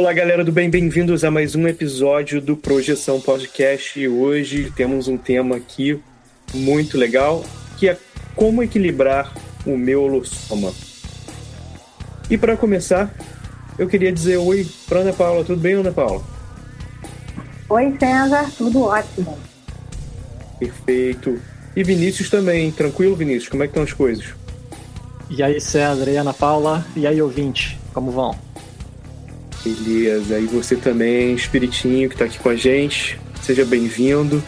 Olá, galera do bem, bem-vindos a mais um episódio do Projeção Podcast. E hoje temos um tema aqui muito legal, que é como equilibrar o meu holossoma. E para começar, eu queria dizer oi para Ana Paula. Tudo bem, Ana Paula? Oi, César. Tudo ótimo. Perfeito. E Vinícius também. Tranquilo, Vinícius? Como é que estão as coisas? E aí, César e Ana Paula? E aí, ouvinte? Como vão? Beleza, e você também, Espiritinho, que está aqui com a gente, seja bem-vindo.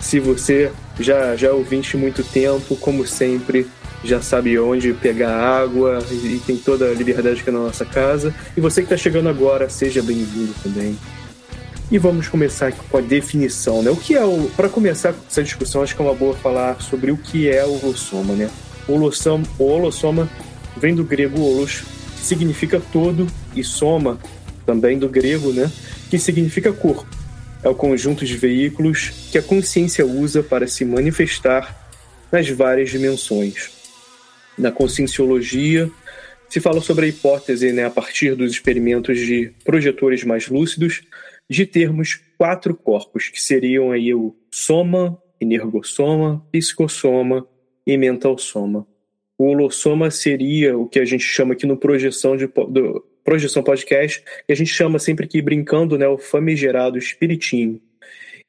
Se você já, já é ouvinte muito tempo, como sempre, já sabe onde pegar água e, e tem toda a liberdade aqui na nossa casa. E você que está chegando agora, seja bem-vindo também. E vamos começar com a definição, né? O que é o. Para começar essa discussão, acho que é uma boa falar sobre o que é o holossoma, né? O holossoma, o holossoma vem do grego holos, que significa todo, e soma também do grego, né, que significa corpo. É o conjunto de veículos que a consciência usa para se manifestar nas várias dimensões. Na conscienciologia, se fala sobre a hipótese, né, a partir dos experimentos de projetores mais lúcidos, de termos quatro corpos, que seriam aí o soma, energossoma, psicossoma e mental soma. O holossoma seria o que a gente chama aqui no projeção de, do, Projeção Podcast, que a gente chama sempre aqui brincando, né, o famigerado espiritinho.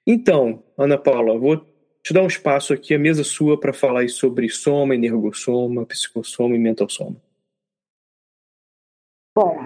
Então, Ana Paula, vou te dar um espaço aqui, a mesa sua, para falar sobre soma, energossoma, psicossoma e mental soma. Bom,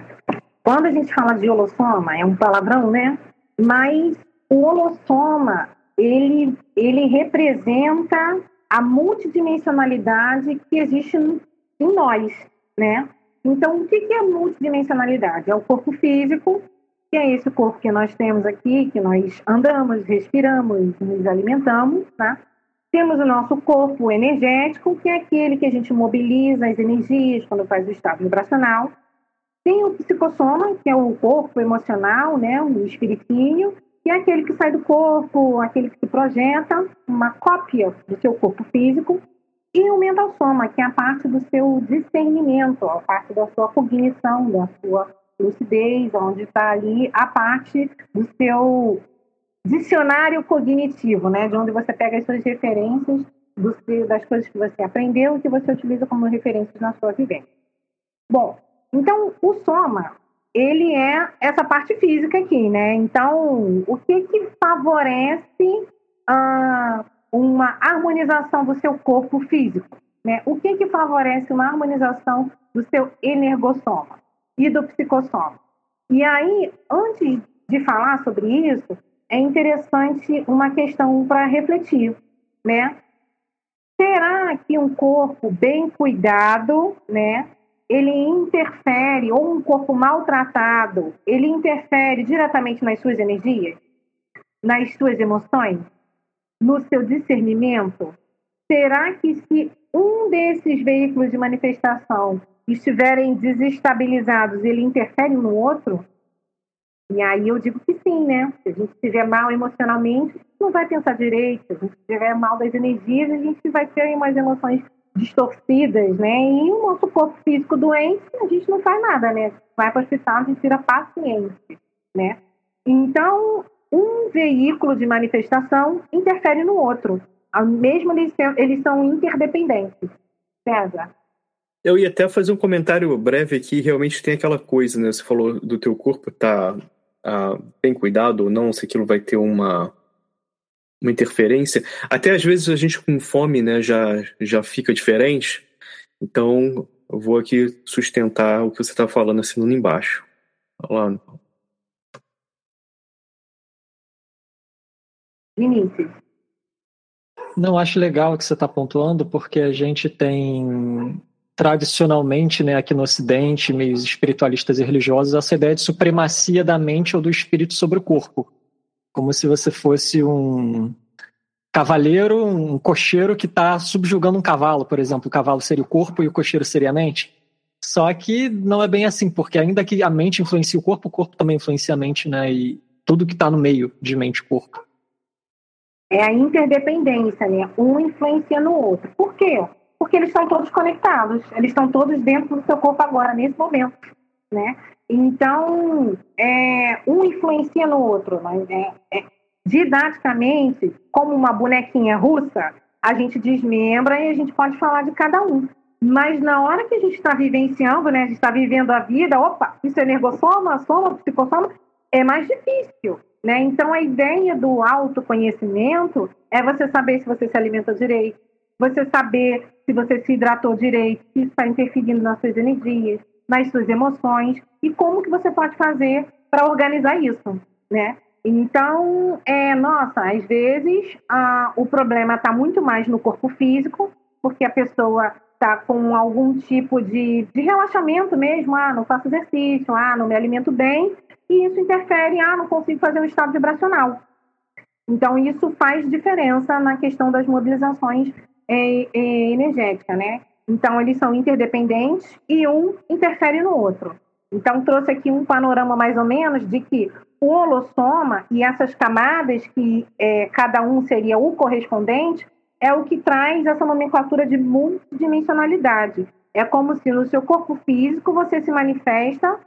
quando a gente fala de holossoma, é um palavrão, né? Mas o holossoma, ele, ele representa a multidimensionalidade que existe em nós, né? Então, o que é multidimensionalidade? É o corpo físico, que é esse corpo que nós temos aqui, que nós andamos, respiramos, nos alimentamos, tá? Temos o nosso corpo energético, que é aquele que a gente mobiliza as energias quando faz o estado vibracional. Tem o psicossoma, que é o corpo emocional, né, o espiritinho, que é aquele que sai do corpo, aquele que se projeta, uma cópia do seu corpo físico. E o mental soma, que é a parte do seu discernimento, a parte da sua cognição, da sua lucidez, onde está ali a parte do seu dicionário cognitivo, né? De onde você pega as suas referências seu, das coisas que você aprendeu e que você utiliza como referências na sua vivência. Bom, então o soma, ele é essa parte física aqui, né? Então, o que que favorece a uma harmonização do seu corpo físico. Né? O que, que favorece uma harmonização do seu energossoma e do psicossoma? E aí, antes de falar sobre isso, é interessante uma questão para refletir, né? Será que um corpo bem cuidado, né, ele interfere, ou um corpo maltratado, ele interfere diretamente nas suas energias, nas suas emoções? No seu discernimento? Será que se um desses veículos de manifestação estiverem desestabilizados, ele interfere no outro? E aí eu digo que sim, né? Se a gente estiver mal emocionalmente, não vai pensar direito. Se a gente estiver mal das energias, a gente vai ter umas emoções distorcidas, né? E o nosso corpo físico doente, a gente não faz nada, né? Vai para o hospital, a gente vira paciente, né? Então, um veículo de manifestação interfere no outro. Mesmo eles, eles são interdependentes. César? Eu ia até fazer um comentário breve aqui. Realmente tem aquela coisa, né? Você falou do teu corpo tá ah, bem cuidado ou não, se aquilo vai ter uma uma interferência. Até às vezes a gente com fome, né, já, já fica diferente. Então, eu vou aqui sustentar o que você está falando lá embaixo. Olha lá. Vinícius. Não, acho legal que você está pontuando, porque a gente tem tradicionalmente, né, aqui no Ocidente, meios espiritualistas e religiosos, essa ideia de supremacia da mente ou do espírito sobre o corpo como se você fosse um cavaleiro, um cocheiro que está subjugando um cavalo, por exemplo. O cavalo seria o corpo e o cocheiro seria a mente. Só que não é bem assim, porque ainda que a mente influencie o corpo, o corpo também influencia a mente, né? E tudo que está no meio de mente e corpo. É a interdependência, né? Um influencia no outro. Por quê? Porque eles estão todos conectados. Eles estão todos dentro do seu corpo agora, nesse momento, né? Então, é, um influencia no outro. Né? É, didaticamente, como uma bonequinha russa, a gente desmembra e a gente pode falar de cada um. Mas na hora que a gente está vivenciando, né, a gente está vivendo a vida, opa, isso é energossoma, soma, psicossoma, é mais difícil. Né? Então, a ideia do autoconhecimento é você saber se você se alimenta direito, você saber se você se hidratou direito, se isso está interferindo nas suas energias, nas suas emoções e como que você pode fazer para organizar isso, né? Então, é, nossa, às vezes o problema está muito mais no corpo físico, porque a pessoa está com algum tipo de, de relaxamento mesmo, ah, não faço exercício, ah, não me alimento bem, e isso interfere, ah, não consigo fazer um estado vibracional. Então, isso faz diferença na questão das mobilizações é, é, energéticas, né? Então, eles são interdependentes e um interfere no outro. Então, trouxe aqui um panorama mais ou menos de que o holossoma e essas camadas, que é, cada um seria o correspondente, é o que traz essa nomenclatura de multidimensionalidade. É como se no seu corpo físico você se manifesta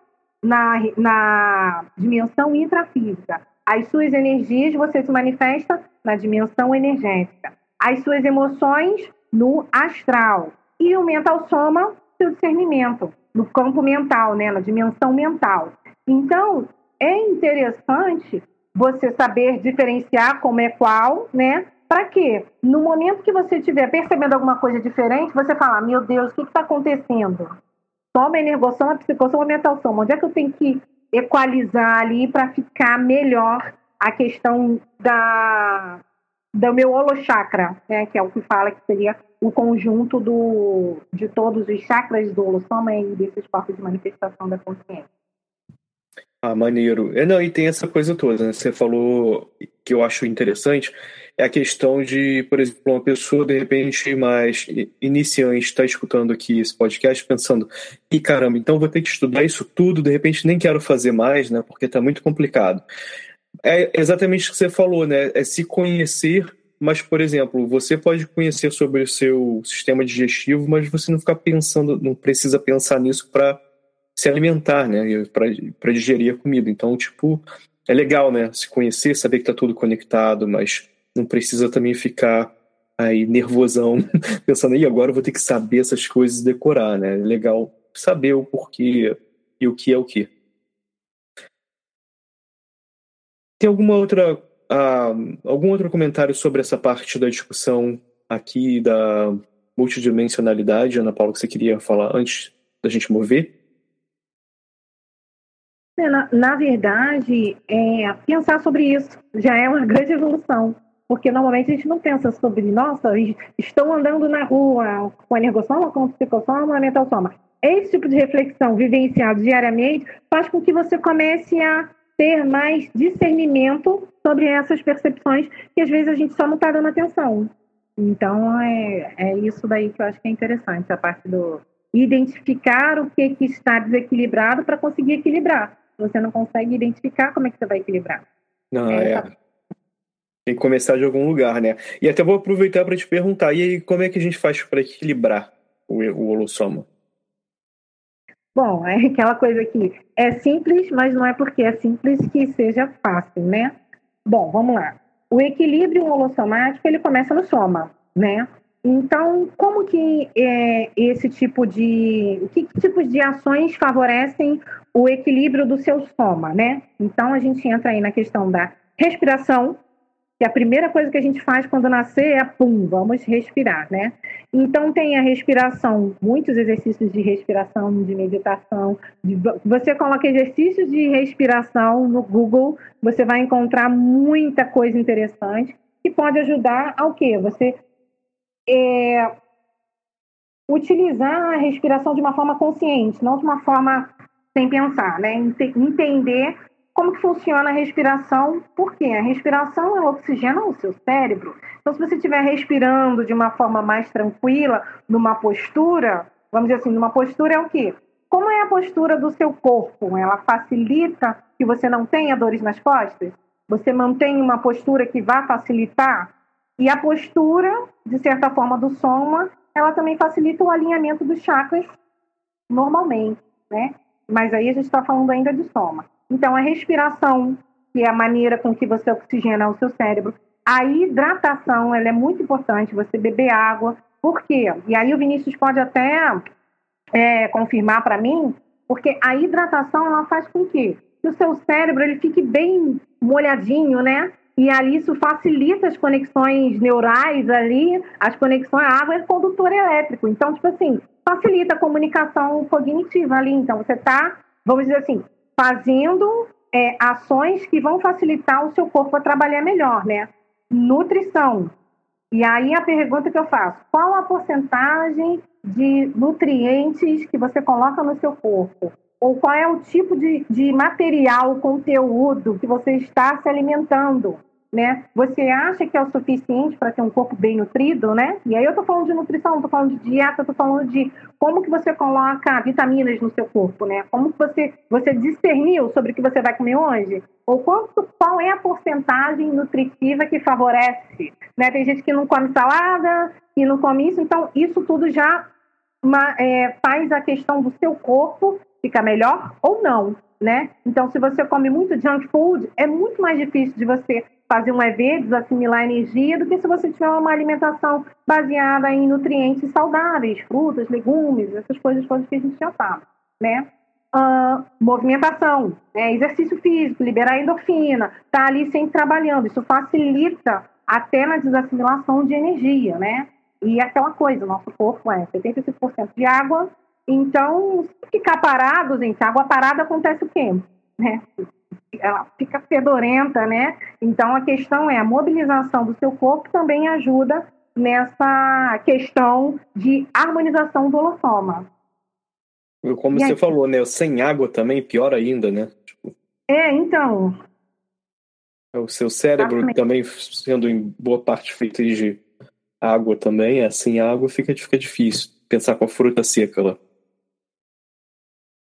na, na dimensão intrafísica. As suas energias você se manifesta na dimensão energética. As suas emoções no astral e o mental soma seu discernimento no campo mental, né, na dimensão mental. Então, é interessante você saber diferenciar como é qual, né? Para quê? No momento que você estiver percebendo alguma coisa diferente, você fala, meu Deus, o que está acontecendo? Toma energossoma, psicossoma, mental soma. Onde é que eu tenho que equalizar ali para ficar melhor a questão da, do meu holochakra, né? Que é o que fala que seria o conjunto do, de todos os chakras do holossoma e desses corpos de manifestação da consciência. Ah, maneiro. É, não, e tem essa coisa toda, né? Você falou que eu acho interessante, é a questão de, por exemplo, uma pessoa, de repente, mais iniciante, está escutando aqui esse podcast pensando, e caramba, então vou ter que estudar isso tudo, de repente nem quero fazer mais, né? Porque está muito complicado. É exatamente o que você falou, né? É se conhecer mas, por exemplo, você pode conhecer sobre o seu sistema digestivo, mas você não ficar pensando, não precisa pensar nisso para se alimentar, né? Para digerir a comida. Então, tipo, é legal, né? Se conhecer, saber que está tudo conectado, mas não precisa também ficar aí nervosão, pensando, e agora eu vou ter que saber essas coisas e decorar, né? É legal saber o porquê e o que é o que. Tem alguma outra ah, algum outro comentário sobre essa parte da discussão aqui da multidimensionalidade, Ana Paula, que você queria falar antes da gente mover? É, na, na verdade, é, pensar sobre isso já é uma grande evolução. Porque normalmente a gente não pensa sobre, nossa, estão andando na rua com energossoma, com psicossoma, mental soma. Esse tipo de reflexão vivenciado diariamente faz com que você comece a ter mais discernimento sobre essas percepções que às vezes a gente só não está dando atenção. Então é, é isso daí que eu acho que é interessante, a parte do identificar o que, que está desequilibrado para conseguir equilibrar. você não consegue identificar como é que você vai equilibrar. Não, é. é. Tem que começar de algum lugar, né? E até vou aproveitar para te perguntar, e aí, como é que a gente faz para equilibrar o, o holossoma? Bom, é aquela coisa que é simples, mas não é porque é simples que seja fácil, né? Bom, vamos lá. O equilíbrio holossomático, ele começa no soma, né? Então, como que é, esse tipo de... Que tipos de ações favorecem o equilíbrio do seu soma, né? Então, a gente entra aí na questão da respiração, que a primeira coisa que a gente faz quando nascer é, pum, vamos respirar, né? Então, tem a respiração, muitos exercícios de respiração, de meditação. De, você coloca exercícios de respiração no Google, você vai encontrar muita coisa interessante que pode ajudar ao quê? Você é, utilizar a respiração de uma forma consciente, não de uma forma sem pensar, né? Entender como que funciona a respiração, porque a respiração ela oxigena o seu cérebro. Então, se você estiver respirando de uma forma mais tranquila, numa postura, vamos dizer assim, numa postura é o quê? Como é a postura do seu corpo? Ela facilita que você não tenha dores nas costas? Você mantém uma postura que vai facilitar? E a postura, de certa forma, do soma, ela também facilita o alinhamento dos chakras normalmente, né? Mas aí a gente está falando ainda de soma. Então, a respiração, que é a maneira com que você oxigena o seu cérebro. A hidratação, ela é muito importante, você beber água. Por quê? E aí o Vinícius pode até é, confirmar para mim, porque a hidratação, ela faz com que o seu cérebro ele fique bem molhadinho, né? E aí isso facilita as conexões neurais ali, as conexões, a água é condutor elétrico. Então, tipo assim, facilita a comunicação cognitiva ali. Então, você está, vamos dizer assim, fazendo é, ações que vão facilitar o seu corpo a trabalhar melhor, né? Nutrição. E aí a pergunta que eu faço: qual a porcentagem de nutrientes que você coloca no seu corpo? Ou qual é o tipo de, de material, conteúdo que você está se alimentando? Né? Você acha que é o suficiente para ter um corpo bem nutrido, né? E aí eu tô falando de nutrição, tô falando de dieta, tô falando de como que você coloca vitaminas no seu corpo, né? Como que você você discerniu sobre o que você vai comer hoje? Ou quanto, qual é a porcentagem nutritiva que favorece? Né? Tem gente que não come salada, e não come isso, então isso tudo já uma, é, faz a questão do seu corpo ficar melhor ou não, né? Então, se você come muito junk food, é muito mais difícil de você fazer um EV, desassimilar energia, do que se você tiver uma alimentação baseada em nutrientes saudáveis, frutas, legumes, essas coisas todas que a gente já sabe, né? Uh, movimentação, né? exercício físico, liberar endorfina, tá ali sempre trabalhando, isso facilita até na desassimilação de energia, né? E aquela coisa, nosso corpo é 75% de água, então, se ficar parado, gente, água parada acontece o quê? Né? Ela fica fedorenta, né? Então a questão é a mobilização do seu corpo também ajuda nessa questão de harmonização do holossoma. Como e você aí? falou, né? Sem água também pior ainda, né? Tipo, é, então. O seu cérebro Exatamente. também sendo em boa parte feito de água também, é, sem água fica, fica difícil pensar com a fruta seca lá.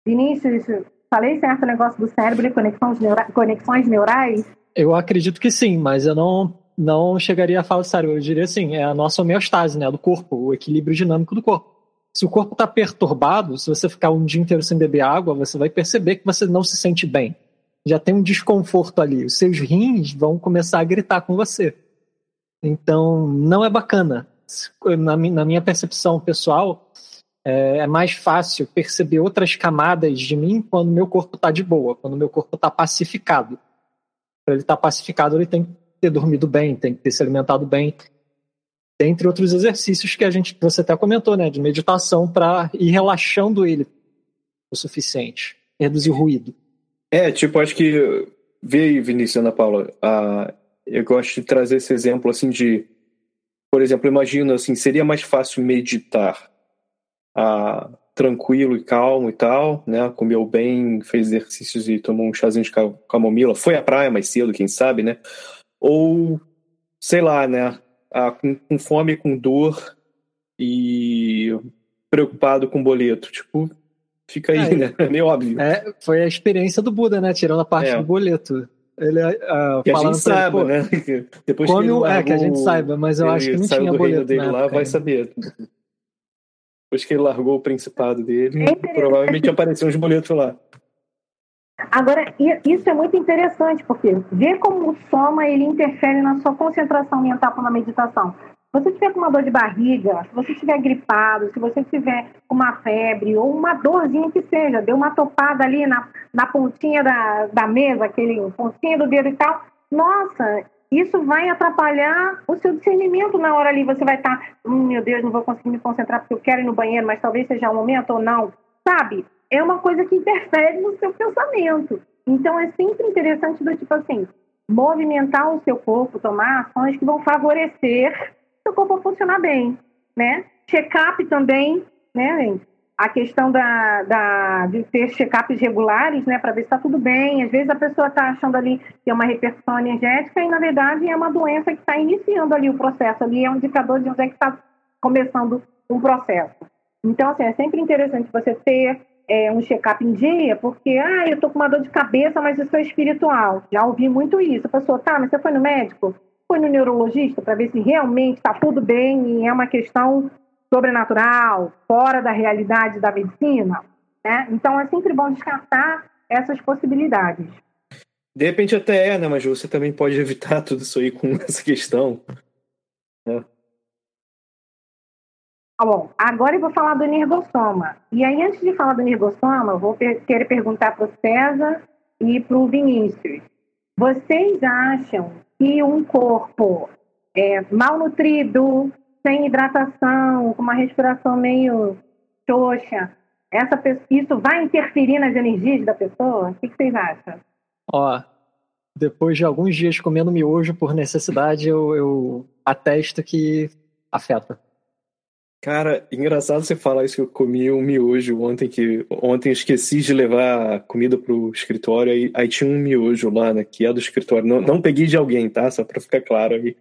Vinícius, Falei certo o negócio do cérebro e conexões, neura conexões neurais? Eu acredito que sim, mas eu não, não chegaria a falar do cérebro. Eu diria assim, é a nossa homeostase, né, do corpo, o equilíbrio dinâmico do corpo. Se o corpo está perturbado, se você ficar um dia inteiro sem beber água, você vai perceber que você não se sente bem. Já tem um desconforto ali. Os seus rins vão começar a gritar com você. Então, não é bacana. Na, na minha percepção pessoal, é, é mais fácil perceber outras camadas de mim quando meu corpo está de boa, quando meu corpo está pacificado. Para ele estar tá pacificado, ele tem que ter dormido bem, tem que ter se alimentado bem, dentre outros exercícios que a gente, você até comentou, né, de meditação para ir relaxando ele o suficiente, reduzir o ruído. É, tipo, acho que vê aí, Vinícius Ana Paula, uh, eu gosto de trazer esse exemplo assim de, por exemplo, imagina assim, seria mais fácil meditar ah, tranquilo e calmo e tal, né? Comeu bem, fez exercícios e tomou um chazinho de camomila, foi à praia mais cedo, quem sabe, né? Ou, sei lá, né? Ah, com, com fome, com dor e preocupado com boleto. Tipo, fica aí, é, né? É meio óbvio. É, foi a experiência do Buda, né? Tirando a parte é. do boleto. Ele uh, que a gente saiba, né? Depois que, ele é, que a gente saiba, mas eu acho que não tinha boleto dele lá, vai saber. Depois que ele largou o principado dele, é provavelmente apareceram uns boletos lá. Agora, isso é muito interessante, porque ver como o soma ele interfere na sua concentração mental na meditação. Se você tiver com uma dor de barriga, se você estiver gripado, se você tiver com uma febre ou uma dorzinha que seja, deu uma topada ali na, na pontinha da, da mesa, aquele pontinha do dedo e tal, nossa, isso vai atrapalhar o seu discernimento na hora ali. Você vai estar, tá, hum, meu Deus, não vou conseguir me concentrar porque eu quero ir no banheiro, mas talvez seja o momento ou não. Sabe? É uma coisa que interfere no seu pensamento. Então é sempre interessante do tipo assim, movimentar o seu corpo, tomar ações que vão favorecer seu corpo funcionar bem, né? Check-up também, né, gente? A questão da, da, de ter check-ups regulares, né, para ver se está tudo bem. Às vezes a pessoa está achando ali que é uma repercussão energética e, na verdade, é uma doença que está iniciando ali o processo. Ali é um indicador de onde é que está começando um processo. Então, assim, é sempre interessante você ter é, um check-up em dia, porque, ah, eu estou com uma dor de cabeça, mas isso é espiritual. Já ouvi muito isso. A pessoa, tá, mas você foi no médico? Foi no neurologista para ver se realmente está tudo bem e é uma questão sobrenatural, fora da realidade da medicina. Né? Então é sempre bom descartar essas possibilidades. De repente até é, né? Mas você também pode evitar tudo isso aí com essa questão. É. Tá bom, agora eu vou falar do energossoma. E aí, antes de falar do energossoma, eu vou querer perguntar para o César e para o Vinícius. Vocês acham que um corpo é, mal nutrido, sem hidratação, com uma respiração meio xoxa, essa isso vai interferir nas energias da pessoa? O que, vocês acham? Ó, depois de alguns dias comendo miojo por necessidade, eu, eu atesto que afeta. Cara, engraçado você falar isso que eu comi um miojo ontem, que ontem eu esqueci de levar comida pro escritório, aí, aí tinha um miojo lá, né, que é do escritório. Não, não peguei de alguém, tá? Só pra ficar claro aí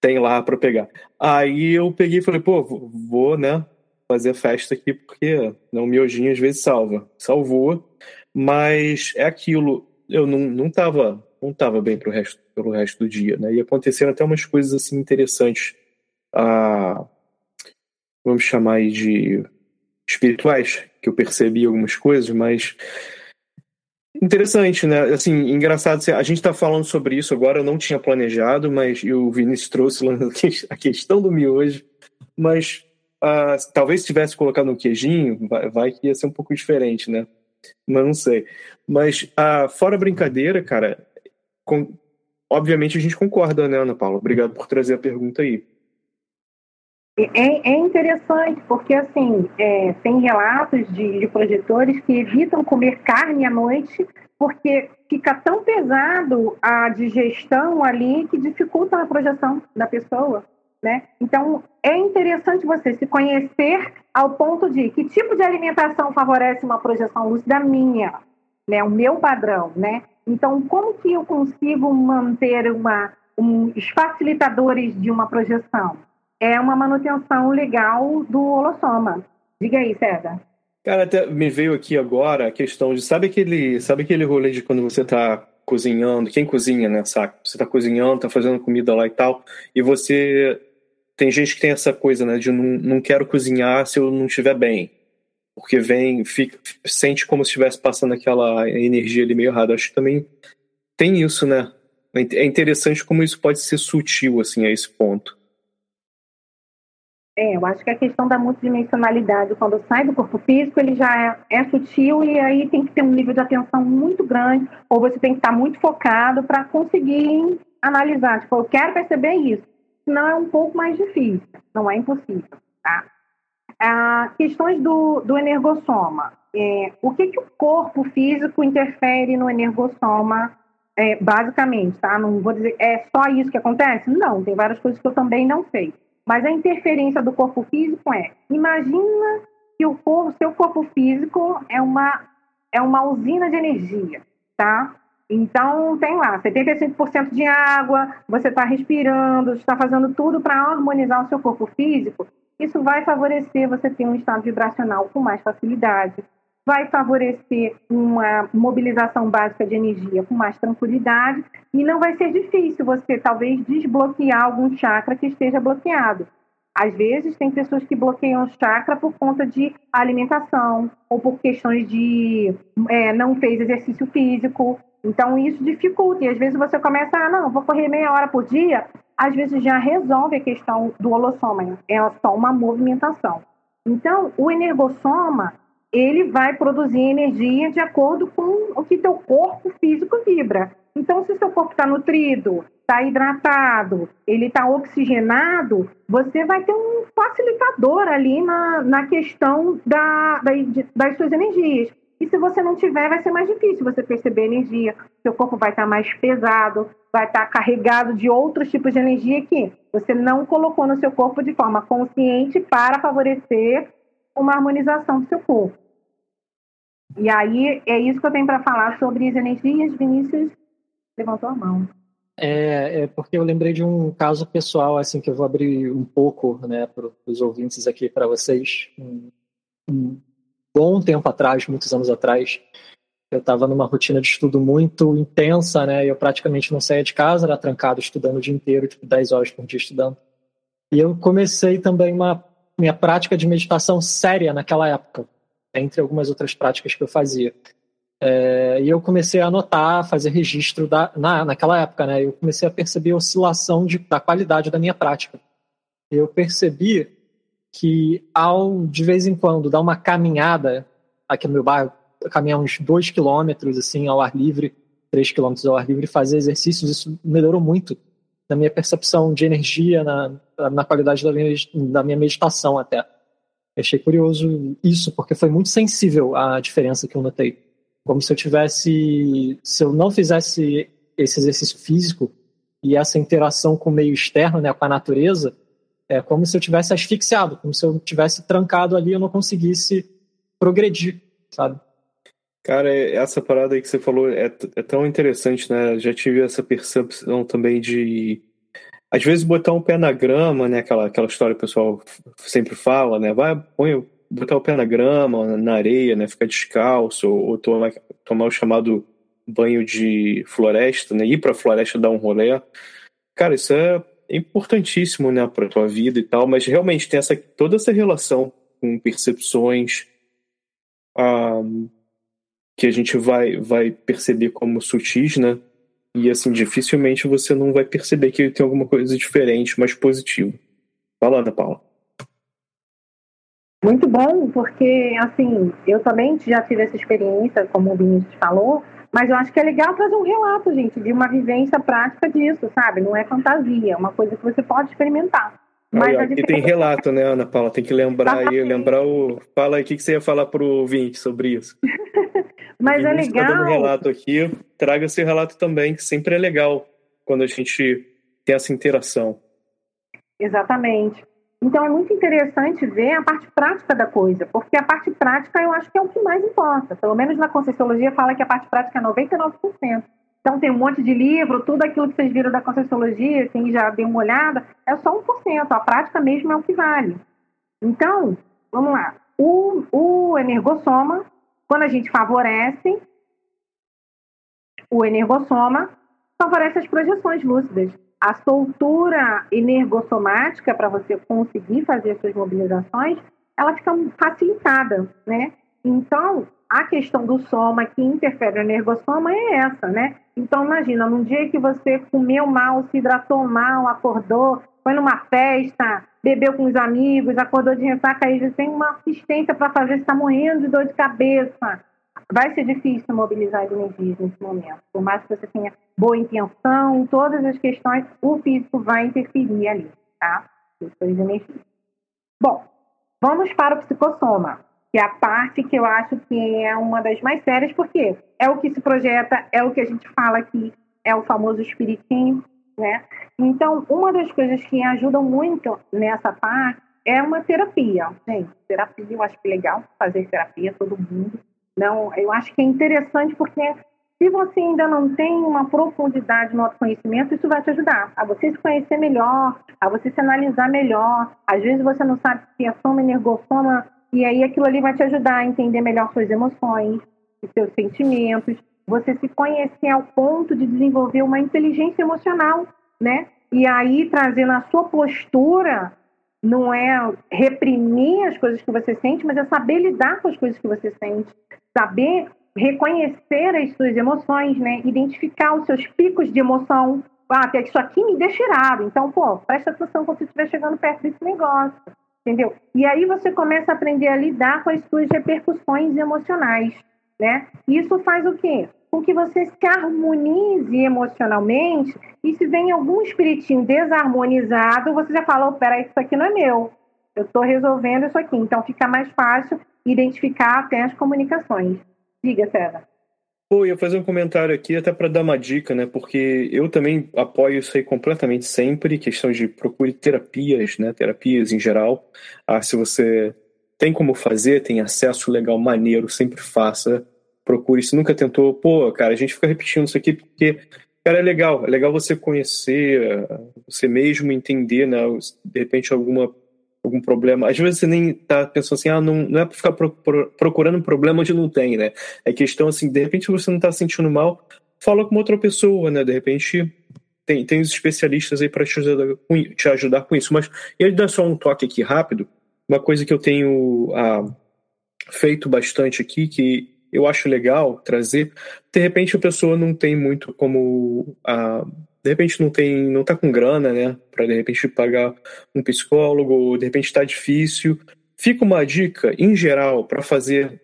tem lá para pegar. Aí eu peguei e falei, pô, vou, né, fazer festa aqui, porque né, o miojinho às vezes salva. Salvou, mas é aquilo, eu não, não tava, não tava bem pro resto, pelo resto do dia, né, e aconteceram até umas coisas assim interessantes, ah, vamos chamar aí de espirituais, que eu percebi algumas coisas, mas Interessante, né? Assim, engraçado, a gente está falando sobre isso agora, eu não tinha planejado, mas o Vinícius trouxe a questão do miojo, mas uh, talvez se tivesse colocado um queijinho, vai, vai, que ia ser um pouco diferente, né? Mas não sei. Mas, uh, fora brincadeira, cara, com, obviamente a gente concorda, né, Ana Paula? Obrigado por trazer a pergunta aí. É, é interessante, porque assim, é, tem relatos de, de projetores que evitam comer carne à noite porque fica tão pesado a digestão ali que dificulta a projeção da pessoa. Né? Então, é interessante você se conhecer ao ponto de que tipo de alimentação favorece uma projeção lúcida minha, né? o meu padrão. Né? Então, como que eu consigo manter uma, um, os facilitadores de uma projeção? É uma manutenção legal do holossoma. Diga aí, César. Cara, até me veio aqui agora a questão de sabe aquele, sabe aquele rolê de quando você está cozinhando, quem cozinha, né, saca? Você está cozinhando, está fazendo comida lá e tal, e você tem gente que tem essa coisa, né, de não, não quero cozinhar se eu não estiver bem. Porque vem, fica, sente como se estivesse passando aquela energia ali meio errada. Acho que também tem isso, né? É interessante como isso pode ser sutil, assim, a esse ponto. É, eu acho que a questão da multidimensionalidade, quando sai do corpo físico, ele já é, é, sutil e aí tem que ter um nível de atenção muito grande, ou você tem que estar muito focado para conseguir analisar. Tipo, eu quero perceber isso. Senão é um pouco mais difícil, não é impossível, tá? Ah, questões do, do energossoma. É, o que, que o corpo físico interfere no energossoma, é, basicamente, tá? Não vou dizer, é só isso que acontece? Não, tem várias coisas que eu também não sei. Mas a interferência do corpo físico é: imagina que o corpo, seu corpo físico é uma, é uma usina de energia, tá? Então, tem lá 75% de água, você está respirando, está fazendo tudo para harmonizar o seu corpo físico. Isso vai favorecer você ter um estado vibracional com mais facilidade. Vai favorecer uma mobilização básica de energia com mais tranquilidade e não vai ser difícil você talvez desbloquear algum chakra que esteja bloqueado. Às vezes tem pessoas que bloqueiam o chakra por conta de alimentação ou por questões de é, não fez exercício físico. Então isso dificulta. E às vezes você começa, ah, não, vou correr meia hora por dia. Às vezes já resolve a questão do holossoma. É só uma movimentação. Então o energossoma ele vai produzir energia de acordo com o que teu corpo físico vibra. Então, se seu corpo está nutrido, está hidratado, ele está oxigenado, você vai ter um facilitador ali na, na questão da, da, das suas energias. E se você não tiver, vai ser mais difícil você perceber energia. Seu corpo vai estar tá mais pesado, vai estar tá carregado de outros tipos de energia que você não colocou no seu corpo de forma consciente para favorecer uma harmonização do seu corpo. E aí é isso que eu tenho para falar sobre as energias. Vinícius levantou a mão. É, é, porque eu lembrei de um caso pessoal assim que eu vou abrir um pouco, né, para os ouvintes aqui para vocês. Um, um, bom tempo atrás, muitos anos atrás, eu estava numa rotina de estudo muito intensa, né? Eu praticamente não saía de casa, era trancado estudando o dia inteiro, tipo 10 horas por dia estudando. E eu comecei também uma minha prática de meditação séria naquela época entre algumas outras práticas que eu fazia. É, e eu comecei a anotar, fazer registro da, na, naquela época, né? Eu comecei a perceber a oscilação de, da qualidade da minha prática. Eu percebi que ao de vez em quando dar uma caminhada aqui no meu bairro, caminhar uns dois quilômetros assim ao ar livre, três quilômetros ao ar livre, fazer exercícios, isso melhorou muito na minha percepção de energia, na, na qualidade da minha, da minha meditação até. Achei curioso isso, porque foi muito sensível a diferença que eu notei. Como se eu tivesse. Se eu não fizesse esse exercício físico e essa interação com o meio externo, né, com a natureza, é como se eu tivesse asfixiado, como se eu tivesse trancado ali e eu não conseguisse progredir, sabe? Cara, essa parada aí que você falou é, é tão interessante, né? Já tive essa percepção também de às vezes botar um pé na grama, né? Aquela, aquela história que o pessoal sempre fala, né? Vai, põe, botar o pé na grama, na areia, né? Ficar descalço, ou, tomar, tomar o chamado banho de floresta, né? Ir pra floresta dar um rolê. Cara, isso é importantíssimo, né? Pra tua vida e tal, mas realmente tem essa, toda essa relação com percepções um, ah, que a gente vai, vai perceber como sutis, né? E assim, dificilmente você não vai perceber que tem alguma coisa diferente, mais positiva. Fala, Ana Paula. Muito bom, porque assim, eu também já tive essa experiência, como o Vinícius falou, mas eu acho que é legal trazer um relato, gente, de uma vivência prática disso, sabe? Não é fantasia, é uma coisa que você pode experimentar. Mas aí, diferença... tem relato, né, Ana Paula? Tem que lembrar aí, lembrar o. Fala aí o que você ia falar pro ouvinte sobre isso. Mas é legal. Tá dando um relato aqui, traga esse relato também, que sempre é legal quando a gente tem essa interação. Exatamente. Então é muito interessante ver a parte prática da coisa, porque a parte prática eu acho que é o que mais importa. Pelo menos na Conscienciologia fala que a parte prática é 99%. Então tem um monte de livro, tudo aquilo que vocês viram da Conscienciologia, quem já deu uma olhada, é só 1%. A prática mesmo é o que vale. Então, vamos lá. O, o energossoma quando a gente favorece o energossoma, favorece as projeções lúcidas. A soltura energossomática, para você conseguir fazer as suas mobilizações, ela fica facilitada, né? Então, a questão do soma que interfere no energossoma é essa, né? Então, imagina, num dia que você comeu mal, se hidratou mal, acordou, foi numa festa, bebeu com os amigos, acordou de ressaca, aí já tem uma assistência para fazer, está morrendo de dor de cabeça. Vai ser difícil mobilizar as energias nesse momento. Por mais que você tenha boa intenção, todas as questões, o físico vai interferir ali, tá? Suas energias. Bom, vamos para o psicossoma, que é a parte que eu acho que é uma das mais sérias, porque é o que se projeta, é o que a gente fala aqui, é o famoso espiritinho, né? Então, uma das coisas que ajudam muito nessa parte é uma terapia. Gente, terapia eu acho é legal fazer terapia, todo mundo. Não, eu acho que é interessante porque se você ainda não tem uma profundidade no autoconhecimento, isso vai te ajudar a você se conhecer melhor, a você se analisar melhor. Às vezes você não sabe se é soma, energossoma, E aí aquilo ali vai te ajudar a entender melhor suas emoções, seus sentimentos, você se conhecer ao ponto de desenvolver uma inteligência emocional, né? E aí trazer na sua postura não é reprimir as coisas que você sente, mas é saber lidar com as coisas que você sente, saber reconhecer as suas emoções, né? Identificar os seus picos de emoção. Ah, isso aqui me deixa irado. Então, pô, presta atenção quando você estiver chegando perto desse negócio, entendeu? E aí você começa a aprender a lidar com as suas repercussões emocionais, né? Isso faz o quê? Com que você se harmonize emocionalmente e se vem algum espiritinho desarmonizado, você já fala, oh, peraí, isso aqui não é meu. Eu estou resolvendo isso aqui. Então fica mais fácil identificar até as comunicações. Diga, César. Pô, ia fazer um comentário aqui até para dar uma dica, né? Porque eu também apoio isso aí completamente sempre, questão de procure terapias, né? Terapias em geral. Ah, se você tem como fazer, tem acesso legal, maneiro, sempre faça. Procure. Se nunca tentou, pô, cara, a gente fica repetindo isso aqui porque, cara, é legal. É legal você conhecer você mesmo, entender, né? De repente, alguma algum problema. Às vezes você nem tá pensando assim, ah, não, não é para ficar pro, pro, procurando um problema onde não tem, né? É questão assim, de repente você não tá sentindo mal, fala com outra pessoa, né? De repente tem, tem os especialistas aí para te ajudar, com, te ajudar com isso. Mas ele dá só um toque aqui rápido, uma coisa que eu tenho ah, feito bastante aqui, que eu acho legal trazer, de repente a pessoa não tem muito como ah, de repente não tem, não tá com grana, né, para de repente pagar um psicólogo, de repente está difícil. Fica uma dica em geral para fazer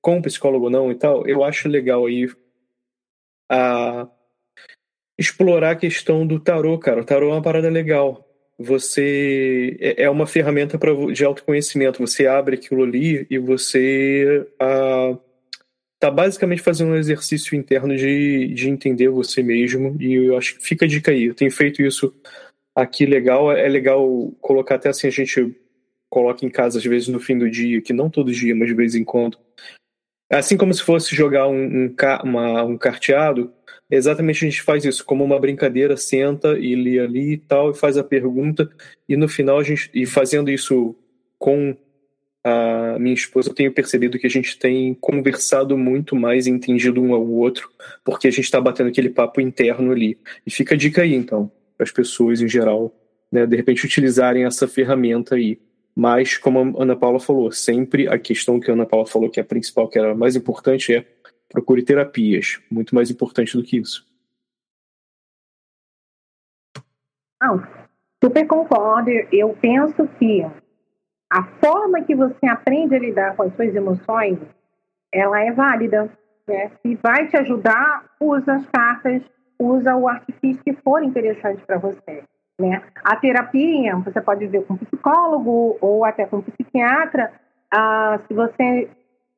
com psicólogo ou não e tal. Eu acho legal aí a explorar a questão do tarô, cara. O tarô é uma parada legal. Você é, é uma ferramenta de autoconhecimento. Você abre aquilo ali e você a, tá basicamente fazendo um exercício interno de, de entender você mesmo e eu acho que fica a dica aí. Eu tenho feito isso aqui legal, é legal colocar até assim, a gente coloca em casa às vezes no fim do dia, que não todo dia, mas de vez em quando. Assim como se fosse jogar um, um, uma, um carteado, exatamente a gente faz isso, como uma brincadeira, senta e lê ali e tal, e faz a pergunta, e no final a gente, e fazendo isso com a minha esposa, eu tenho percebido que a gente tem conversado muito mais, entendido um ao outro, porque a gente está batendo aquele papo interno ali. E fica a dica aí, então, para as pessoas em geral, né, de repente utilizarem essa ferramenta aí. Mas, como a Ana Paula falou, sempre a questão que a Ana Paula falou que é a principal, que era a mais importante, é procure terapias. Muito mais importante do que isso. Não, super concordo. Eu penso que a forma que você aprende a lidar com as suas emoções, ela é válida. Né? Se vai te ajudar, usa as cartas, usa o artifício que for interessante para você. Né? A terapia, você pode ver com psicólogo ou até com psiquiatra. Ah, se você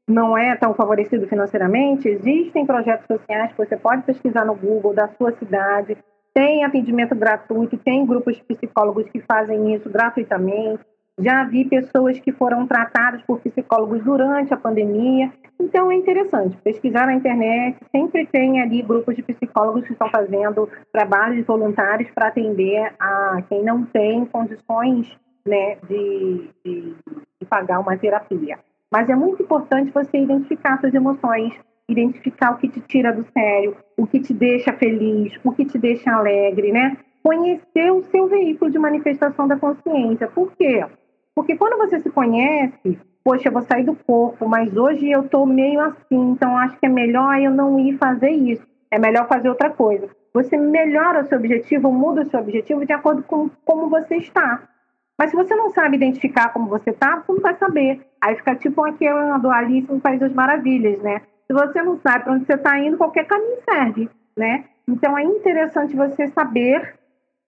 não é tão favorecido financeiramente, existem projetos sociais que você pode pesquisar no Google da sua cidade. Tem atendimento gratuito, tem grupos de psicólogos que fazem isso gratuitamente. Já vi pessoas que foram tratadas por psicólogos durante a pandemia. Então é interessante pesquisar na internet. Sempre tem ali grupos de psicólogos que estão fazendo trabalhos voluntários para atender a quem não tem condições né, de, de, de pagar uma terapia. Mas é muito importante você identificar suas emoções, identificar o que te tira do sério, o que te deixa feliz, o que te deixa alegre, né? Conhecer o seu veículo de manifestação da consciência. Por quê? Porque quando você se conhece, poxa, eu vou sair do corpo, mas hoje eu estou meio assim, então acho que é melhor eu não ir fazer isso. É melhor fazer outra coisa. Você melhora o seu objetivo, muda o seu objetivo de acordo com como você está. Mas se você não sabe identificar como você está, não vai saber. Aí fica tipo aquela do Alice no País das Maravilhas, né? Se você não sabe para onde você está indo, qualquer caminho serve, né? Então é interessante você saber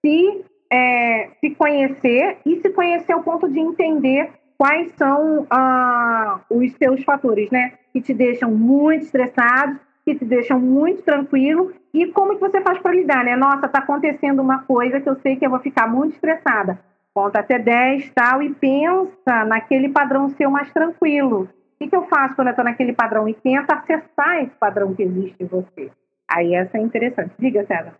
se é, se conhecer e se conhecer ao ponto de entender quais são ah, os seus fatores, né? Que te deixam muito estressado, que te deixam muito tranquilo e como que você faz para lidar, né? Nossa, tá acontecendo uma coisa que eu sei que eu vou ficar muito estressada. Conta até 10 tal e pensa naquele padrão seu mais tranquilo. O que, que eu faço quando eu estou naquele padrão? E tenta acessar esse padrão que existe em você. Aí essa é interessante. Diga, César.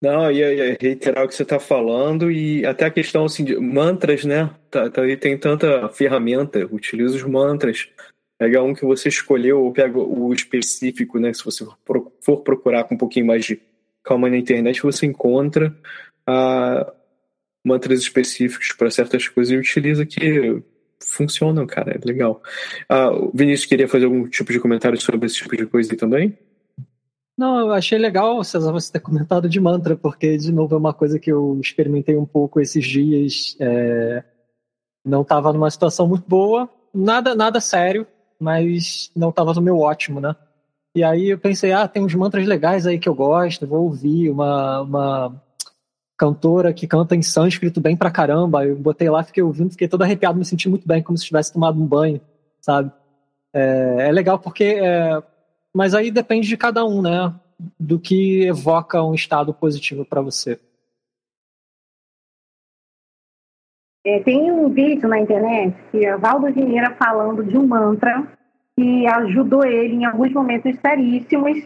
Não, ia reiterar o que você está falando e até a questão assim, de mantras, né? Tá, tá, tem tanta ferramenta, utiliza os mantras. Pega um que você escolheu ou pega o específico, né? Se você for procurar com um pouquinho mais de calma na internet, você encontra ah, mantras específicos para certas coisas e utiliza que funcionam, cara. É legal. Ah, Vinícius queria fazer algum tipo de comentário sobre esse tipo de coisa aí também? Não, eu achei legal, César, você ter comentado de mantra, porque, de novo, é uma coisa que eu experimentei um pouco esses dias. É... Não estava numa situação muito boa, nada, nada sério, mas não estava no meu ótimo, né? E aí eu pensei, ah, tem uns mantras legais aí que eu gosto, vou ouvir uma, uma cantora que canta em sânscrito bem pra caramba. Eu botei lá, fiquei ouvindo, fiquei todo arrepiado, me senti muito bem, como se tivesse tomado um banho, sabe? É, é legal porque é, mas aí depende de cada um, né? Do que evoca um estado positivo para você. É, tem um vídeo na internet que é Valdo Vieira falando de um mantra que ajudou ele em alguns momentos seríssimos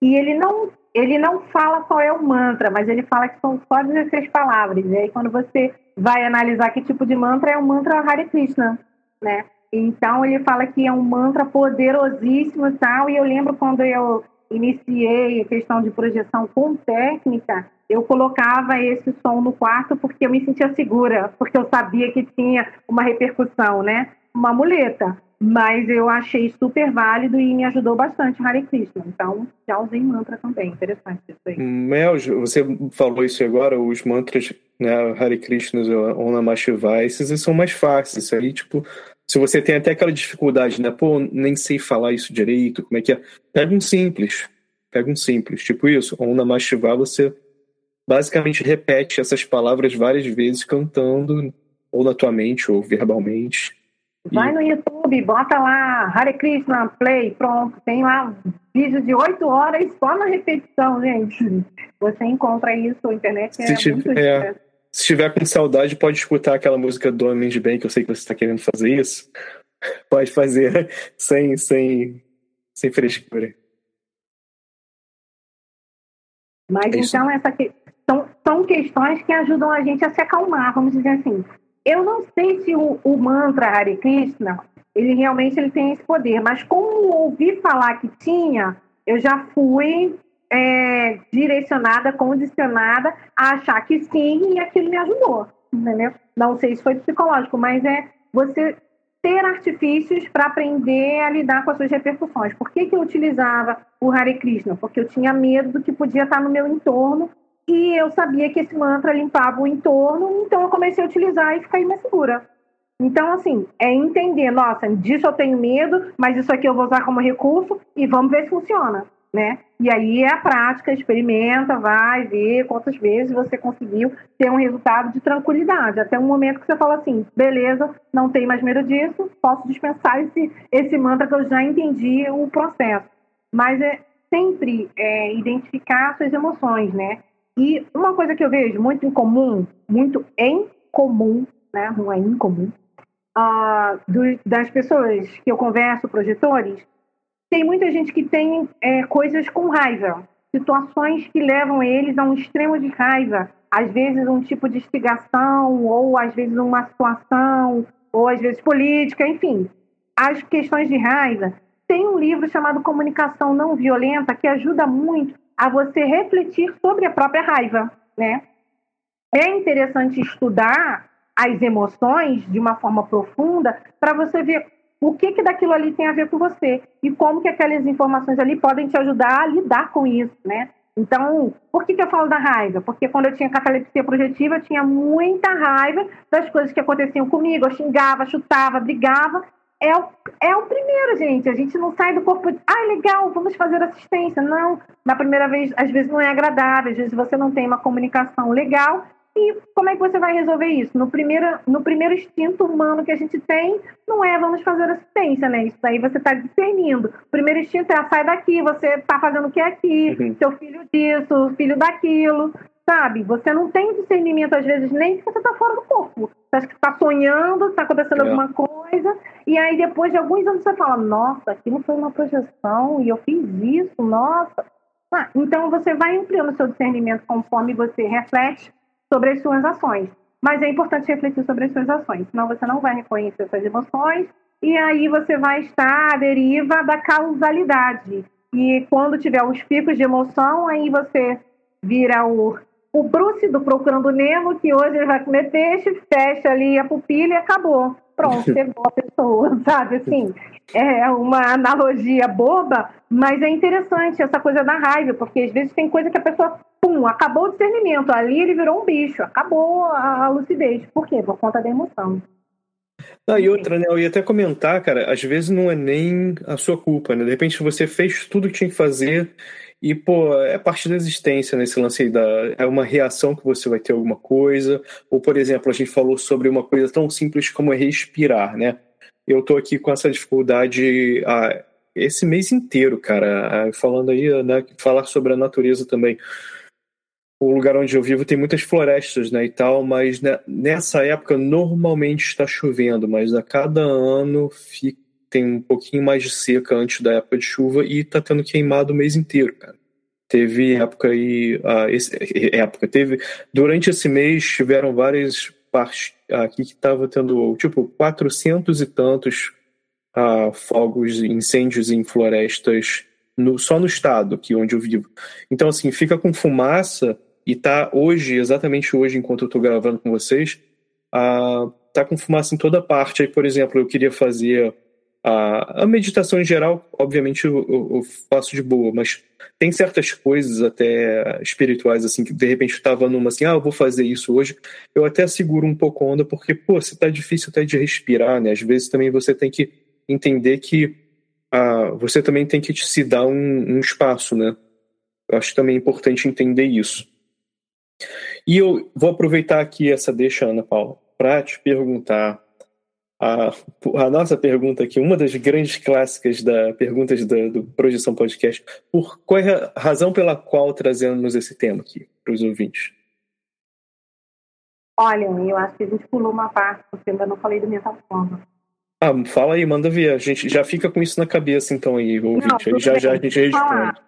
e ele não ele não fala qual é o mantra, mas ele fala que são só 16 palavras. E aí quando você vai analisar que tipo de mantra é o mantra Hare Krishna, né? Então ele fala que é um mantra poderosíssimo e tal. E eu lembro quando eu iniciei a questão de projeção com técnica, eu colocava esse som no quarto porque eu me sentia segura, porque eu sabia que tinha uma repercussão, né? Uma muleta. Mas eu achei super válido e me ajudou bastante Hare Krishna. Então, já usei mantra também. Interessante isso aí. Mel, você falou isso agora, os mantras, né, Hare Krishna, Om Namah esses são mais fáceis. Isso aí, tipo, se você tem até aquela dificuldade, né? Pô, nem sei falar isso direito, como é que é? Pega um simples. Pega um simples. Tipo isso, Om Namah Shivaya, você basicamente repete essas palavras várias vezes cantando, ou na tua mente, ou verbalmente. Vai no YouTube, bota lá Hare Krishna, play, pronto. Tem lá vídeo de oito horas só na repetição, gente. Você encontra isso, na internet é Se muito é, se estiver com saudade, pode escutar aquela música do Homem de Bem, que eu sei que você está querendo fazer isso. Pode fazer sem, sem, sem frescura. Mas é então, essa que, são, são questões que ajudam a gente a se acalmar, vamos dizer assim. Eu não sei se o, o mantra Hare Krishna, ele realmente ele tem esse poder, mas como ouvi falar que tinha, eu já fui é, direcionada, condicionada a achar que sim e aquilo me ajudou, entendeu? Não sei se foi psicológico, mas é você ter artifícios para aprender a lidar com as suas repercussões. Por que, que eu utilizava o Hare Krishna? Porque eu tinha medo do que podia estar no meu entorno e eu sabia que esse mantra limpava o entorno, então eu comecei a utilizar e fiquei mais segura. Então, assim, é entender, nossa, disso eu tenho medo, mas isso aqui eu vou usar como recurso e vamos ver se funciona né? E aí é a prática, experimenta, vai ver quantas vezes você conseguiu ter um resultado de tranquilidade. Até um momento que você fala assim, beleza, não tem mais medo disso, posso dispensar esse, esse mantra que eu já entendi o processo. Mas é sempre é, identificar suas emoções, né? E uma coisa que eu vejo muito em comum, muito em comum, né? Não é incomum, uh, do, das pessoas que eu converso, projetores, tem muita gente que tem é, coisas com raiva, situações que levam eles a um extremo de raiva, às vezes um tipo de instigação, ou às vezes uma situação, ou às vezes política, enfim. As questões de raiva. Tem um livro chamado Comunicação Não Violenta que ajuda muito a você refletir sobre a própria raiva, né? É interessante estudar as emoções de uma forma profunda para você ver o que, que daquilo ali tem a ver com você e como que aquelas informações ali podem te ajudar a lidar com isso, né? Então, por que, que eu falo da raiva? Porque quando eu tinha catalepsia projetiva, eu tinha muita raiva das coisas que aconteciam comigo. Eu xingava, chutava, brigava. É o, é o primeiro, gente. A gente não sai do corpo ah, legal, vamos fazer assistência. Não, na primeira vez, às vezes não é agradável, às vezes você não tem uma comunicação legal e como é que você vai resolver isso? No primeiro, no primeiro instinto humano que a gente tem, não é vamos fazer assistência, né? Isso daí você está discernindo. O primeiro instinto é sai daqui, você está fazendo o que é aqui, uhum. seu filho disso, filho daquilo, sabe? Você não tem discernimento, às vezes, nem que você está fora do corpo. Você acha que está sonhando, está acontecendo é. alguma coisa, e aí depois de alguns anos você fala, nossa, aquilo foi uma projeção, e eu fiz isso, nossa. Ah, então você vai ampliando o seu discernimento conforme você reflete sobre as suas ações. Mas é importante refletir sobre as suas ações, senão você não vai reconhecer suas emoções e aí você vai estar à deriva da causalidade. E quando tiver os picos de emoção, aí você vira o, o Bruce do Procurando Nemo, que hoje ele vai comer peixe, fecha ali a pupila e acabou. Pronto, pegou a pessoa, sabe? Assim, é uma analogia boba, mas é interessante essa coisa da raiva, porque às vezes tem coisa que a pessoa, pum, acabou o discernimento, ali ele virou um bicho, acabou a, lucidez. Por quê? Por conta da emoção. Ah, e outra, né? Eu ia até comentar, cara, às vezes não é nem a sua culpa, né? De repente você fez tudo que tinha que fazer e, pô, é parte da existência nesse né? lance aí da. É uma reação que você vai ter alguma coisa. Ou, por exemplo, a gente falou sobre uma coisa tão simples como é respirar, né? Eu tô aqui com essa dificuldade ah, esse mês inteiro, cara. Ah, falando aí, né? Falar sobre a natureza também. O lugar onde eu vivo tem muitas florestas, né, e tal, mas né, nessa época normalmente está chovendo, mas a cada ano fica tem um pouquinho mais de seca antes da época de chuva e tá tendo queimado o mês inteiro, cara. Teve época aí, uh, esse, época, teve, durante esse mês tiveram várias partes aqui que tava tendo, tipo, 400 e tantos uh, fogos, incêndios em florestas no, só no estado aqui onde eu vivo. Então, assim, fica com fumaça e tá hoje, exatamente hoje, enquanto eu tô gravando com vocês, uh, tá com fumaça em toda parte. Aí, por exemplo, eu queria fazer a, a meditação em geral, obviamente, eu, eu, faço de boa, mas tem certas coisas até espirituais, assim, que de repente eu tava numa assim, ah, eu vou fazer isso hoje, eu até seguro um pouco a onda, porque, pô, se tá difícil até de respirar, né? Às vezes também você tem que entender que ah, você também tem que se dar um, um espaço, né? Eu acho também importante entender isso. E eu vou aproveitar aqui essa deixa, Ana Paula, para te perguntar a, a, nossa pergunta aqui, uma das grandes clássicas da perguntas da, do Projeção Podcast, por qual é a razão pela qual trazemos esse tema aqui para os ouvintes? Olha, eu acho que a gente pulou uma parte, porque eu ainda não falei do mental forma. Ah, fala aí, manda ver. A gente já fica com isso na cabeça, então, aí, ouvinte. Não, aí já, já a gente responde.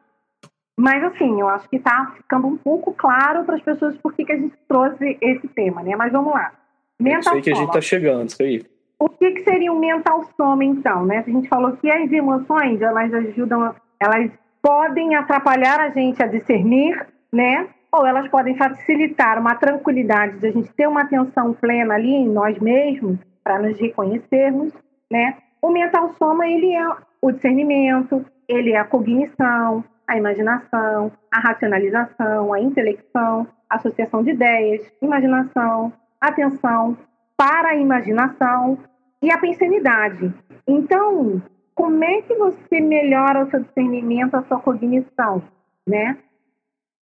Mas, assim, eu acho que está ficando um pouco claro para as pessoas por que, a gente trouxe esse tema, né? Mas vamos lá. Mental isso aí que a gente está chegando, isso aí. O que, que seria um mental soma, então? Né? A gente falou que as emoções, elas ajudam, elas podem atrapalhar a gente a discernir, né? Ou elas podem facilitar uma tranquilidade de a gente ter uma atenção plena ali em nós mesmos, para nos reconhecermos, né? O mental soma, ele é o discernimento, ele é a cognição, a imaginação, a racionalização, a intelecção, associação de ideias, imaginação, atenção, para a imaginação e a pensanidade. Então, como é que você melhora o seu discernimento, a sua cognição, né?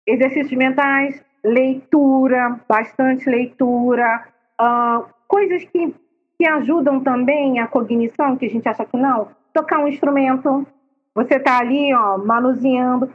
Exercícios mentais, leitura, bastante leitura, uh, coisas que, que ajudam também a cognição, que a gente acha que não. Tocar um instrumento, você está ali, ó, manuseando,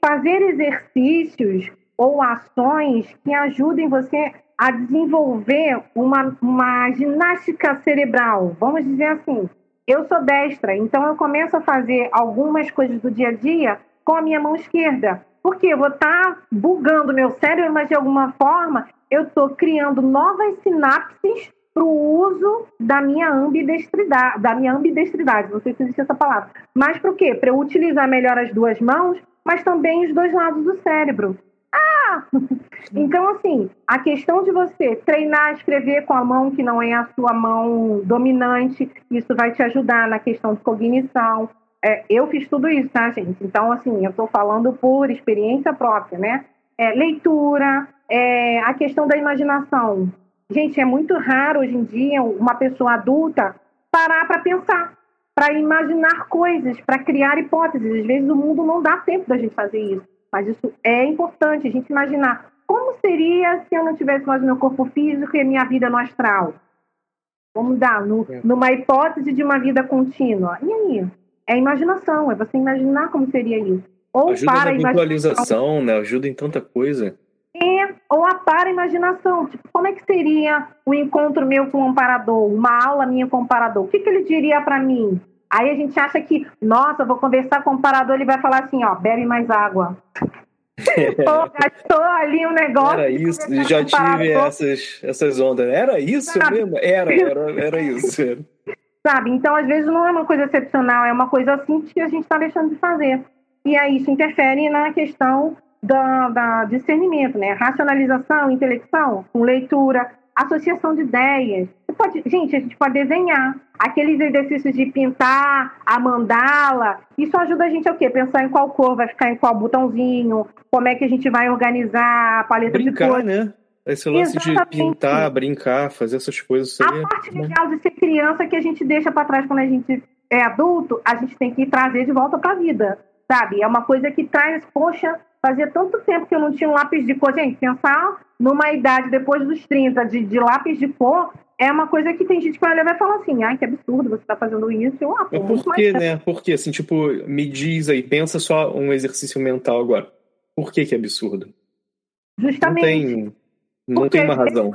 fazer exercícios ou ações que ajudem você a desenvolver uma, uma ginástica cerebral. Vamos dizer assim, eu sou destra, então eu começo a fazer algumas coisas do dia a dia com a minha mão esquerda. Porque eu vou estar tá bugando meu cérebro, mas de alguma forma eu estou criando novas sinapses para o uso da minha ambidestridade, da minha ambidestridade, não sei se existe essa palavra. Mas para o quê? Para eu utilizar melhor as duas mãos, mas também os dois lados do cérebro. Ah! Então, assim, a questão de você treinar a escrever com a mão que não é a sua mão dominante, isso vai te ajudar na questão de cognição. É, eu fiz tudo isso, tá, gente? Então, assim, eu estou falando por experiência própria, né? É, leitura, é, a questão da imaginação. Gente, é muito raro hoje em dia uma pessoa adulta parar para pensar, para imaginar coisas, para criar hipóteses. Às vezes o mundo não dá tempo da gente fazer isso. Mas isso é importante, a gente imaginar como seria se eu não tivesse mais meu corpo físico e a minha vida no astral. Vamos dar no, é. numa hipótese de uma vida contínua. E aí? É imaginação, é você imaginar como seria isso. Ou ajuda para na visualização, né? Ajuda em tanta coisa. É, ou a para imaginação. Tipo, como é que seria o encontro meu com o amparador? Uma aula minha com o amparador? O que, que ele diria para mim? Aí a gente acha que, nossa, vou conversar com o parador, ele vai falar assim, ó, bebe mais água. Pô, gastou ali um negócio. Era isso, já tive essas, essas ondas. Era isso Sabe? mesmo? Era, era, era isso. Sabe? Então, às vezes, não é uma coisa excepcional, é uma coisa assim que a gente está deixando de fazer. E aí isso interfere na questão da, da discernimento, né? Racionalização, intelecção, com leitura, associação de ideias. Pode, gente, a gente pode desenhar. Aqueles exercícios de pintar, a mandala, isso ajuda a gente a quê? Pensar em qual cor vai ficar em qual botãozinho, como é que a gente vai organizar a paleta Brincar, de cores. né? Esse lance Exatamente. de pintar, brincar, fazer essas coisas. A parte legal de ser criança que a gente deixa para trás quando a gente é adulto, a gente tem que trazer de volta para a vida, sabe? É uma coisa que traz, poxa, fazia tanto tempo que eu não tinha um lápis de cor. Gente, pensar numa idade depois dos 30 de, de lápis de cor é uma coisa que tem gente que vai olhar e vai falar assim, ai, que absurdo, você está fazendo isso. Eu, ah, pô, por quê, né? Por quê? Assim, tipo, me diz aí, pensa só um exercício mental agora. Por que que é absurdo? Justamente. Não tem, não tem uma razão.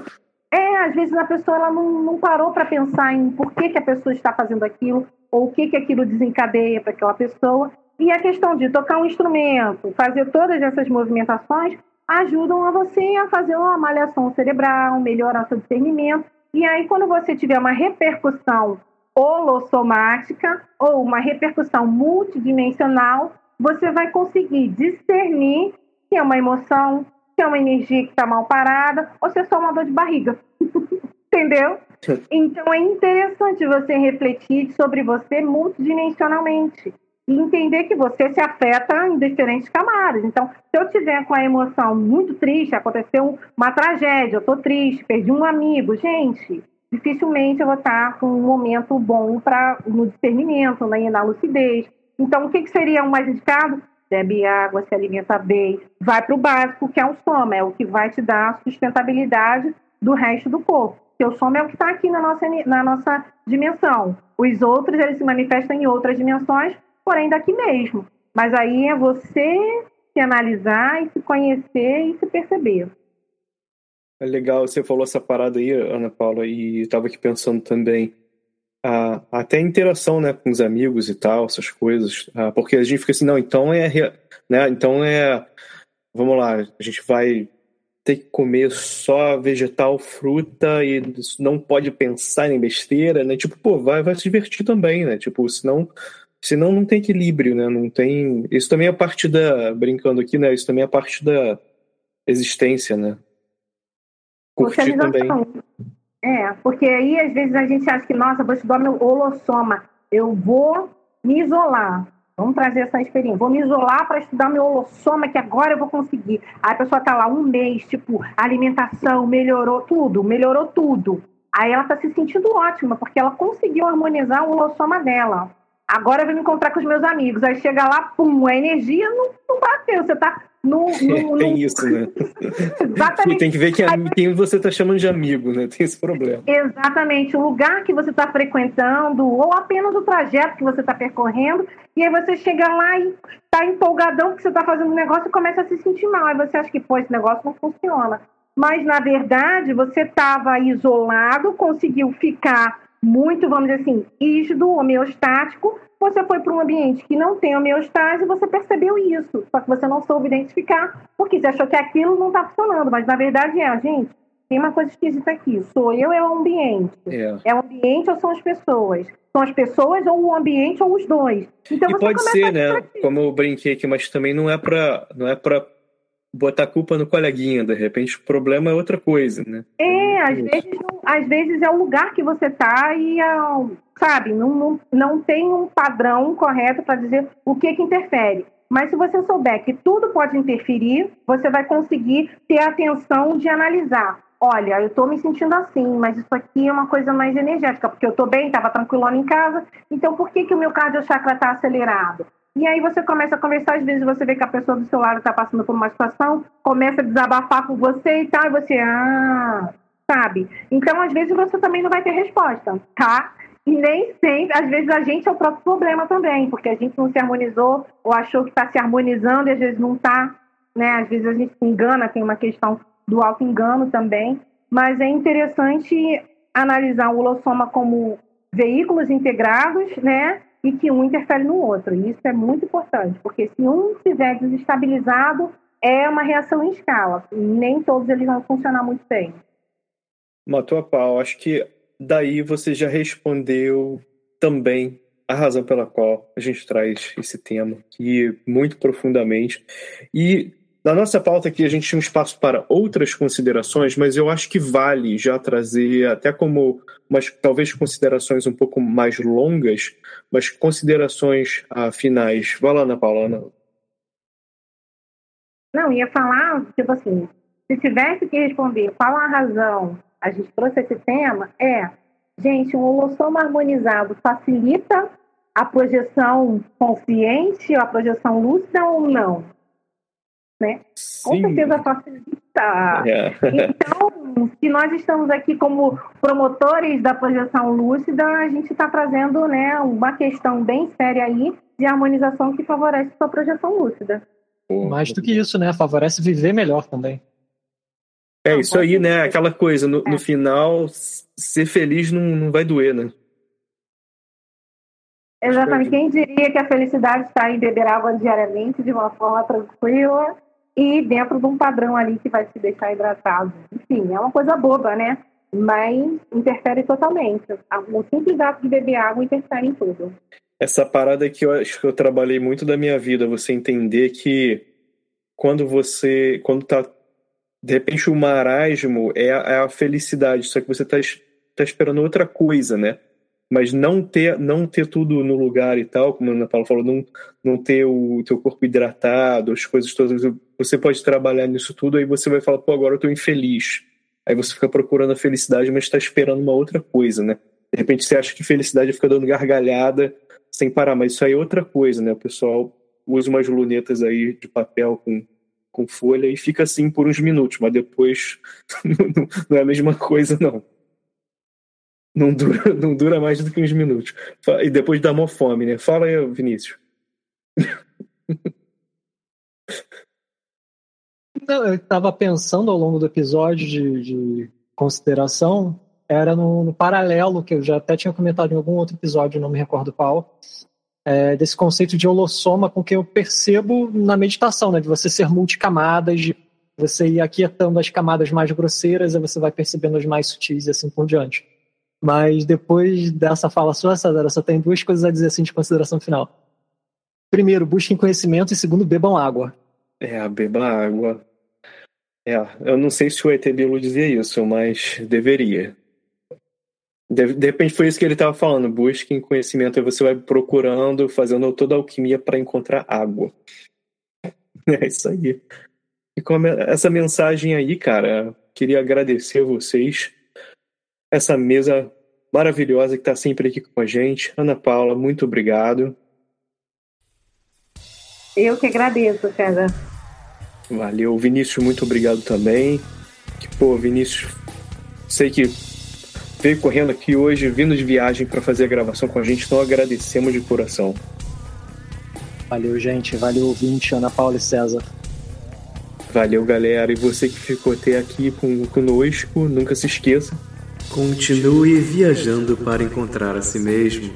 É, às vezes a pessoa ela não, não parou para pensar em por que, que a pessoa está fazendo aquilo, ou o que, que aquilo desencadeia para aquela pessoa. E a questão de tocar um instrumento, fazer todas essas movimentações, ajudam a você a fazer uma malhação cerebral, melhorar seu discernimento. E aí, quando você tiver uma repercussão holossomática ou uma repercussão multidimensional, você vai conseguir discernir se é uma emoção, se é uma energia que está mal parada ou se é só uma dor de barriga. Entendeu? Então é interessante você refletir sobre você multidimensionalmente e entender que você se afeta em diferentes camadas. Então, se eu tiver com a emoção muito triste, aconteceu uma tragédia, eu estou triste, perdi um amigo, gente, dificilmente eu vou estar com um momento bom para no discernimento, né, na lucidez. Então, o que, que seria o mais indicado? Bebe água, se alimenta bem, vai para o básico, que é o soma, é o que vai te dar sustentabilidade do resto do corpo. Porque o soma é o que está aqui na nossa, na nossa dimensão. Os outros, eles se manifestam em outras dimensões, porém daqui mesmo. Mas aí é você se analisar e se conhecer e se perceber. É legal, você falou essa parada aí, Ana Paula, e estava aqui pensando também ah, até a interação, né, com os amigos e tal, essas coisas, ah, porque a gente fica assim, não, então é, né, então é, vamos lá, a gente vai ter que comer só vegetal, fruta e não pode pensar em besteira, né, tipo, pô, vai, vai se divertir também, né, tipo, senão Senão não tem equilíbrio, né? Não tem. Isso também é parte da. Brincando aqui, né? Isso também é parte da existência, né? Curtir também. É, porque aí às vezes a gente acha que, nossa, vou estudar meu holossoma, eu vou me isolar. Vamos trazer essa experiência. Vou me isolar para estudar meu holossoma, que agora eu vou conseguir. Aí a pessoa está lá um mês, tipo, alimentação, melhorou tudo, melhorou tudo. Aí ela está se sentindo ótima, porque ela conseguiu harmonizar o holossoma dela. Agora eu vou me encontrar com os meus amigos. Aí chega lá, pum, a energia não, não bateu. Você tá no. no, Tem isso, né? Exatamente. E tem que ver que, quem você está chamando de amigo, né? Tem esse problema. Exatamente. O lugar que você está frequentando, ou apenas o trajeto que você está percorrendo, e aí você chega lá e está empolgadão que você está fazendo um negócio e começa a se sentir mal. Aí você acha que, pô, esse negócio não funciona. Mas, na verdade, você estava isolado, conseguiu ficar muito, vamos dizer assim, rígido, homeostático, você foi para um ambiente que não tem homeostase e você percebeu isso, só que você não soube identificar, porque você achou que aquilo não está funcionando, mas na verdade é, gente, tem uma coisa esquisita aqui, sou eu é o ambiente? É. é o ambiente ou são as pessoas? São as pessoas ou o ambiente ou os dois? Então, e pode ser, né? Como eu brinquei aqui, mas também não é para não é para botar culpa no coleguinha, de repente o problema é outra coisa, né? É, às vezes, às vezes é o lugar que você tá e, é, sabe, não, não, não tem um padrão correto para dizer o que que interfere. Mas se você souber que tudo pode interferir, você vai conseguir ter a atenção de analisar. Olha, eu estou me sentindo assim, mas isso aqui é uma coisa mais energética, porque eu estou bem, estava tranquilona em casa, então por que, que o meu cardiochakra está acelerado? E aí você começa a conversar, às vezes você vê que a pessoa do seu lado está passando por uma situação, começa a desabafar com você e tal, e você, ah, sabe? Então, às vezes você também não vai ter resposta, tá? E nem sempre, às vezes a gente é o próprio problema também, porque a gente não se harmonizou ou achou que está se harmonizando e às vezes não está, né? Às vezes a gente se engana, tem uma questão do auto-engano também. Mas é interessante analisar o holossoma como veículos integrados, né? E que um interfere no outro. E isso é muito importante, porque se um estiver desestabilizado, é uma reação em escala. Nem todos eles vão funcionar muito bem. Matou a pau. Acho que daí você já respondeu também a razão pela qual a gente traz esse tema aqui muito profundamente. E na nossa pauta aqui a gente tinha um espaço para outras considerações, mas eu acho que vale já trazer até como umas talvez considerações um pouco mais longas, mas considerações ah, finais. Vai lá, Ana Paula. Ana. Não, ia falar, tipo assim, se tivesse que responder qual a razão a gente trouxe esse tema, é, gente, um holossoma harmonizado facilita a projeção consciente, a projeção lúcida ou não? Né? Com certeza facilita. É. Então, se nós estamos aqui como promotores da projeção lúcida, a gente está trazendo né, uma questão bem séria aí de harmonização que favorece a sua projeção lúcida. Mais do que isso, né? Favorece viver melhor também. É isso aí, né? Aquela coisa, no, no é. final, ser feliz não, não vai doer, né? Exatamente. Quem diria que a felicidade está em beber água diariamente de uma forma tranquila e dentro de um padrão ali que vai te deixar hidratado. Enfim, é uma coisa boba, né? Mas interfere totalmente. O simples ato de beber água interfere em tudo. Essa parada que eu acho que eu trabalhei muito da minha vida, você entender que quando você. Quando tá. De repente o marasmo é a, é a felicidade, só que você tá, tá esperando outra coisa, né? mas não ter não ter tudo no lugar e tal, como a Ana Paula falou, não, não ter o teu corpo hidratado, as coisas todas, você pode trabalhar nisso tudo, aí você vai falar, pô, agora eu tô infeliz. Aí você fica procurando a felicidade, mas está esperando uma outra coisa, né? De repente você acha que felicidade fica dando gargalhada sem parar, mas isso aí é outra coisa, né? O pessoal usa umas lunetas aí de papel com, com folha e fica assim por uns minutos, mas depois não é a mesma coisa, não. Não dura, não dura mais do que uns minutos. E depois dá mó fome, né? Fala aí, Vinícius. Eu estava pensando ao longo do episódio de, de consideração, era no, no, paralelo, que eu já até tinha comentado em algum outro episódio, não me recordo qual, é, desse conceito de holossoma com que eu percebo na meditação, né, de você ser multicamadas, de você ir aquietando as camadas mais grosseiras, e você vai percebendo as mais sutis e assim por diante. Mas depois dessa fala sua, César, só tem duas coisas a dizer assim de consideração final. Primeiro, busquem conhecimento e segundo, bebam água. É, beba água. É, eu não sei se o ET Bilu dizia isso, mas deveria. De, de repente foi isso que ele estava falando. Busquem conhecimento e você vai procurando, fazendo toda a alquimia para encontrar água. É isso aí. E com essa mensagem aí, cara, queria agradecer a vocês essa mesa maravilhosa que está sempre aqui com a gente. Ana Paula, muito obrigado. Eu que agradeço, César. Valeu. Vinícius, muito obrigado também. Que, pô, Vinícius, sei que veio correndo aqui hoje, vindo de viagem para fazer a gravação com a gente, então agradecemos de coração. Valeu, gente. Valeu, ouvinte, Ana Paula e César. Valeu, galera. E você que ficou até aqui com, conosco, nunca se esqueça Continue viajando para encontrar a si mesmo.